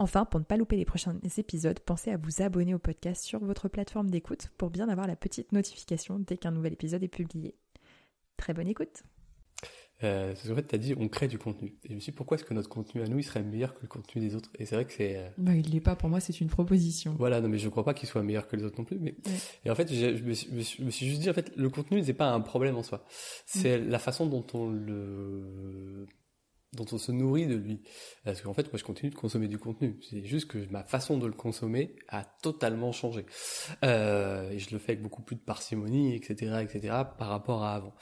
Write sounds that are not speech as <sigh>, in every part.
Enfin, pour ne pas louper les prochains épisodes, pensez à vous abonner au podcast sur votre plateforme d'écoute pour bien avoir la petite notification dès qu'un nouvel épisode est publié. Très bonne écoute euh, en fait, tu as dit on crée du contenu. Et je me suis dit pourquoi est-ce que notre contenu à nous il serait meilleur que le contenu des autres? Et c'est vrai que c'est. Euh... Bah, il l'est pas pour moi, c'est une proposition. Voilà, non mais je crois pas qu'il soit meilleur que les autres non plus. Mais et en fait, je, je, me suis, je, me suis, juste dit en fait le contenu c'est pas un problème en soi. C'est mm. la façon dont on le dont on se nourrit de lui. Parce qu'en fait, moi, je continue de consommer du contenu. C'est juste que ma façon de le consommer a totalement changé. Euh, et je le fais avec beaucoup plus de parcimonie, etc., etc., par rapport à avant.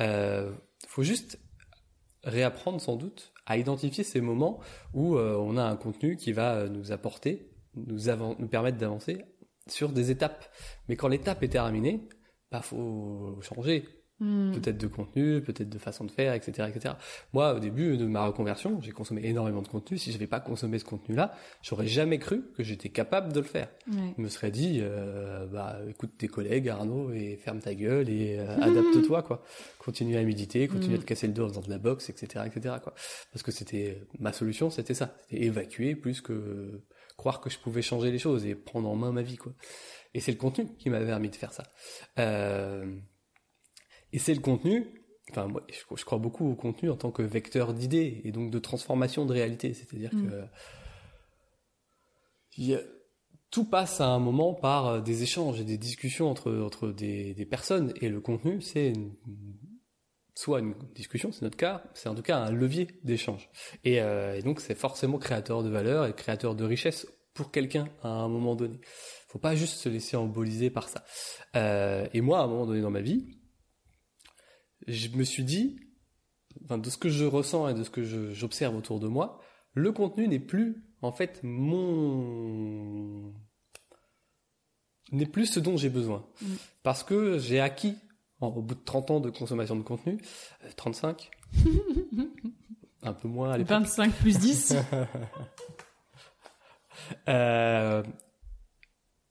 Euh, faut juste réapprendre, sans doute, à identifier ces moments où euh, on a un contenu qui va nous apporter, nous, nous permettre d'avancer sur des étapes. Mais quand l'étape est terminée, bah, faut changer Hmm. Peut-être de contenu, peut-être de façon de faire, etc., etc. Moi, au début de ma reconversion, j'ai consommé énormément de contenu. Si je n'avais pas consommé ce contenu-là, j'aurais jamais cru que j'étais capable de le faire. Je me serais dit, euh, bah, écoute tes collègues, Arnaud, et ferme ta gueule et euh, adapte-toi, quoi. Continue à méditer, continue à te hmm. casser le dos en faisant de la boxe, etc., etc., quoi. Parce que c'était ma solution, c'était ça, c'était évacuer plus que croire que je pouvais changer les choses et prendre en main ma vie, quoi. Et c'est le contenu qui m'avait permis de faire ça. Euh, et c'est le contenu, enfin moi, je, crois beaucoup au contenu en tant que vecteur d'idées et donc de transformation de réalité. C'est-à-dire mm. que tout passe à un moment par euh, des échanges et des discussions entre, entre des, des personnes et le contenu, c'est soit une discussion, c'est notre cas, c'est en tout cas un levier d'échange. Et, euh, et donc c'est forcément créateur de valeur et créateur de richesse pour quelqu'un à un moment donné. Faut pas juste se laisser emboliser par ça. Euh, et moi, à un moment donné dans ma vie, je me suis dit, enfin, de ce que je ressens et de ce que j'observe autour de moi, le contenu n'est plus, en fait, mon n'est plus ce dont j'ai besoin. Mm. Parce que j'ai acquis, au bout de 30 ans de consommation de contenu, 35, euh, <laughs> un peu moins à 25 plus 10 <laughs> euh,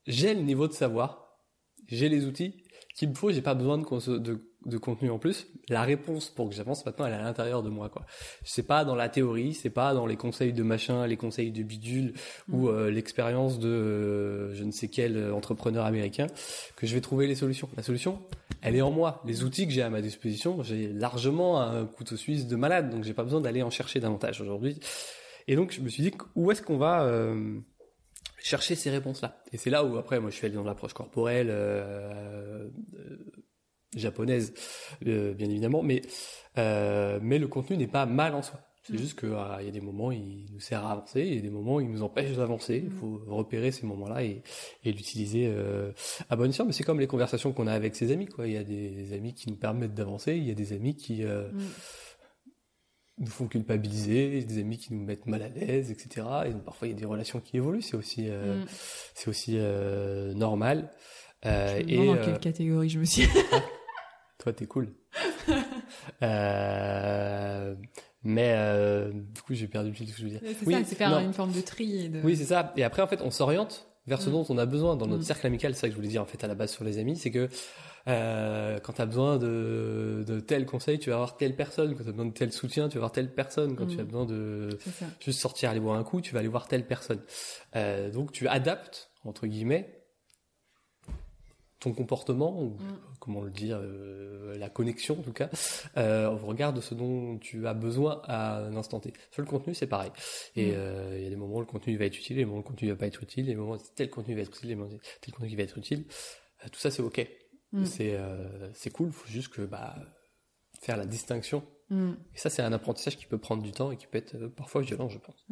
J'ai le niveau de savoir, j'ai les outils qu'il me faut, j'ai pas besoin de, de, de contenu en plus, la réponse pour que j'avance maintenant, elle est à l'intérieur de moi, quoi. C'est pas dans la théorie, c'est pas dans les conseils de machin, les conseils de bidule ou mm. euh, l'expérience de euh, je ne sais quel entrepreneur américain que je vais trouver les solutions. La solution, elle est en moi. Les outils que j'ai à ma disposition, j'ai largement un couteau suisse de malade, donc j'ai pas besoin d'aller en chercher davantage aujourd'hui. Et donc je me suis dit où est-ce qu'on va euh, chercher ces réponses-là? Et c'est là où après moi je suis allé dans l'approche corporelle. Euh, japonaise, euh, bien évidemment, mais euh, mais le contenu n'est pas mal en soi. C'est mm. juste qu'il ah, y a des moments il nous sert à avancer, il y a des moments il nous empêche d'avancer. Il mm. faut repérer ces moments-là et, et l'utiliser euh, à bon escient. Mais c'est comme les conversations qu'on a avec ses amis. Quoi. Il y a des amis qui nous permettent d'avancer, il y a des amis qui euh, mm. nous font culpabiliser, des amis qui nous mettent mal à l'aise, etc. Et donc parfois il y a des relations qui évoluent. C'est aussi euh, c'est aussi euh, normal. Euh, et dans quelle catégorie je me suis <laughs> Toi, t'es cool. <laughs> euh, mais euh, du coup, j'ai perdu le fil de ce que je veux dire. C'est oui, ça, c'est faire une forme de tri. De... Oui, c'est ça. Et après, en fait, on s'oriente vers ce mm. dont on a besoin dans notre mm. cercle amical. C'est ça que je voulais dire en fait à la base sur les amis, c'est que euh, quand tu as besoin de, de tel conseil, tu vas avoir telle personne. Quand tu as besoin de tel soutien, tu vas voir telle personne. Quand tu as mm. besoin de juste sortir, aller boire un coup, tu vas aller voir telle personne. Euh, donc tu adaptes entre guillemets ton comportement, ou mm. comment le dire, euh, la connexion en tout cas, euh, au regard de ce dont tu as besoin à un instant T. Sur le contenu, c'est pareil. Et mm. euh, il y a des moments où le contenu va être utile, des moments où le contenu va pas être utile, des moments où tel contenu va être utile, des moments où tel contenu va être utile. Euh, tout ça, c'est ok. Mm. C'est euh, c'est cool, il faut juste que bah faire la distinction. Et ça, c'est un apprentissage qui peut prendre du temps et qui peut être euh, parfois violent, je pense.